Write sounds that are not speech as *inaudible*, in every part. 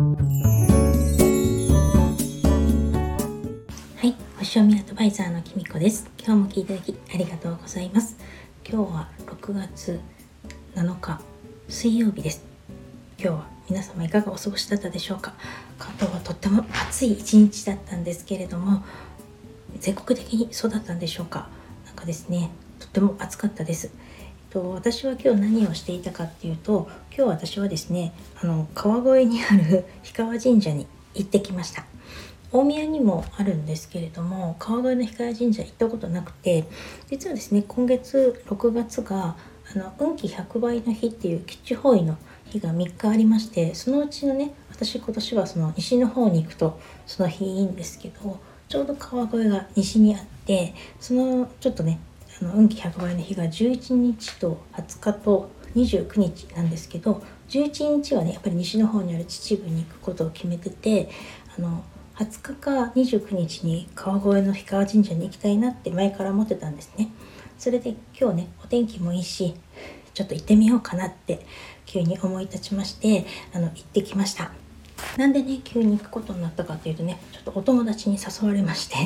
はい星読みアドバイザーのきみこです。今日も聞いていただきありがとうございます。今日は6月7日水曜日です。今日は皆様いかがお過ごしだったでしょうか。関東はとっても暑い一日だったんですけれども全国的にそうだったんでしょうか。なんかですねとっても暑かったです。と私は今日何をしていたかっていうと今日私はですねあの川越にある *laughs* 氷川神社に行ってきました。大宮にもあるんですけれども川越の氷川神社行ったことなくて実はですね今月6月があの運気100倍の日っていう吉地方位の日が3日ありましてそのうちのね私今年はその西の方に行くとその日いいんですけどちょうど川越が西にあってそのちょっとねあの運気100倍の日が11日と20日と29日なんですけど11日はねやっぱり西の方にある秩父に行くことを決めててあの20日か29日に川越の氷川神社に行きたいなって前から思ってたんですね。それで今日ねお天気もいいしちょっと行ってみようかなって急に思い立ちましてあの行ってきました。なんでね急に行くことになったかっていうとねちょっとお友達に誘われまして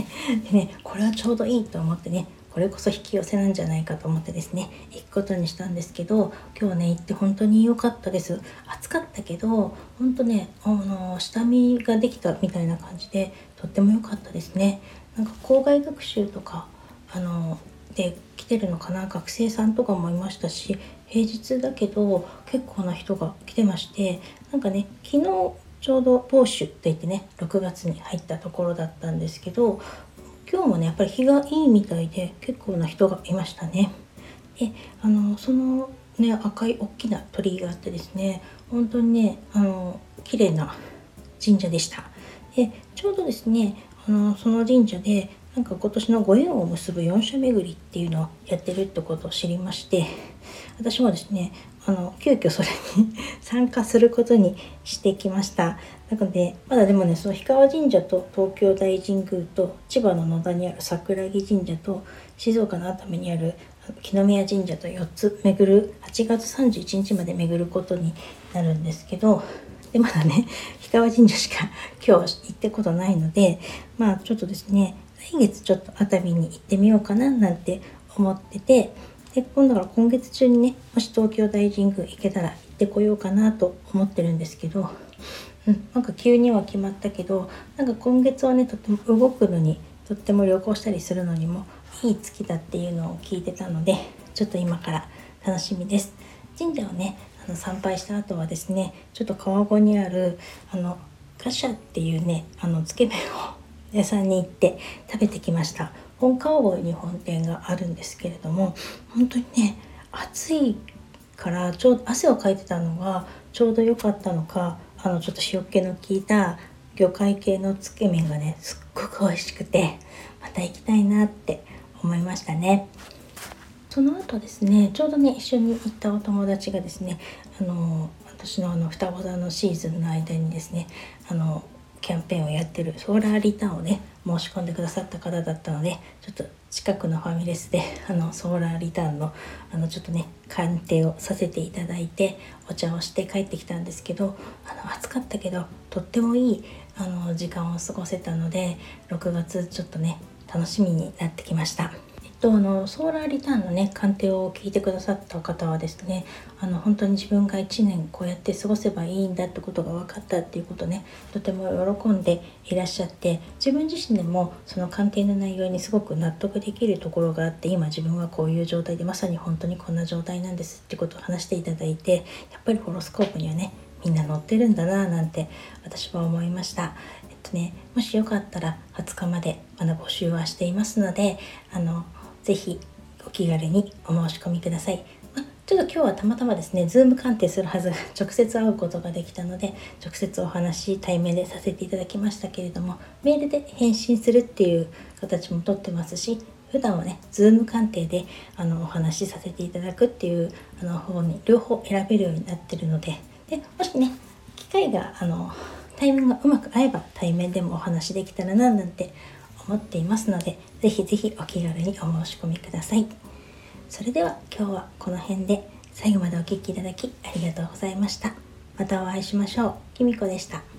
でねこれはちょうどいいと思ってねこれこそ引き寄せなんじゃないかと思ってですね行くことにしたんですけど今日ね行って本当に良かったです。暑かったけど本当ねあの下見ができたみたいな感じでとっても良かったですね。なんか校外学習とかあので来てるのかな？学生さんとかもいましたし平日だけど結構な人が来てましてなんかね昨日ちょうどポーシュって言ってね6月に入ったところだったんですけど今日もねやっぱり日がいいみたいで結構な人がいましたね。であのそのね赤い大きな鳥居があってですね本当にねあの綺麗な神社でした。でちょうどですねあのその神社でなんか今年のご縁を結ぶ4社巡りっていうのをやってるってことを知りまして私もですねあの急遽それに参加することにしてきました。なのでまだでもねその氷川神社と東京大神宮と千葉の野田にある桜木神社と静岡の熱海にある木宮神社と4つ巡る8月31日まで巡ることになるんですけどでまだね氷川神社しか今日行ってことないのでまあちょっとですね来月ちょっと熱海に行ってみようかななんて思っててで今度から今月中にねもし東京大神宮行けたら行ってこようかなと思ってるんですけど、うん、なんか急には決まったけどなんか今月はねとっても動くのにとっても旅行したりするのにもいい月だっていうのを聞いてたのでちょっと今から楽しみです。神社をねあの参拝した後はですねちょっと川越にあるあのガシャっていうねあのつけ麺を屋さんに行って食べてきました本川越に本店があるんですけれども本当にね暑いからちょうど汗をかいてたのがちょうど良かったのかあのちょっと塩気の効いた魚介系のつけ麺がねすっごく美味しくてまた行きたいなって思いましたね。その後ですねちょうどね一緒に行ったお友達がですねあの私のあの双子座のシーズンの間にですねあのキャンペーンをやってるソーラーリターンをね申し込んでくださった方だったのでちょっと近くのファミレスで *laughs* あのソーラーリターンのあのちょっとね鑑定をさせていただいてお茶をして帰ってきたんですけどあの暑かったけどとってもいいあの時間を過ごせたので6月ちょっとね楽しみになってきました。とあのソーラーリターンのね鑑定を聞いてくださった方はですねあの本当に自分が1年こうやって過ごせばいいんだってことが分かったっていうことねとても喜んでいらっしゃって自分自身でもその鑑定の内容にすごく納得できるところがあって今自分はこういう状態でまさに本当にこんな状態なんですってことを話していただいてやっぱりホロスコープにはねみんな載ってるんだなぁなんて私は思いました。えっとね、もしよかったら20日までまだ募集はしていますのであのぜひお気軽にお申し込みください。まちょっと今日はたまたまですね、ズーム鑑定するはず、*laughs* 直接会うことができたので、直接お話、対面でさせていただきましたけれども、メールで返信するっていう形もとってますし、普段はね、ズーム鑑定であのお話しさせていただくっていうあの方に両方選べるようになってるので、でもしね、機会があのタイミングがうまく合えば対面でもお話できたらななんて思っていますので、ぜひぜひお気軽にお申し込みください。それでは今日はこの辺で最後までお聴きいただきありがとうございました。またお会いしましょう。きみこでした。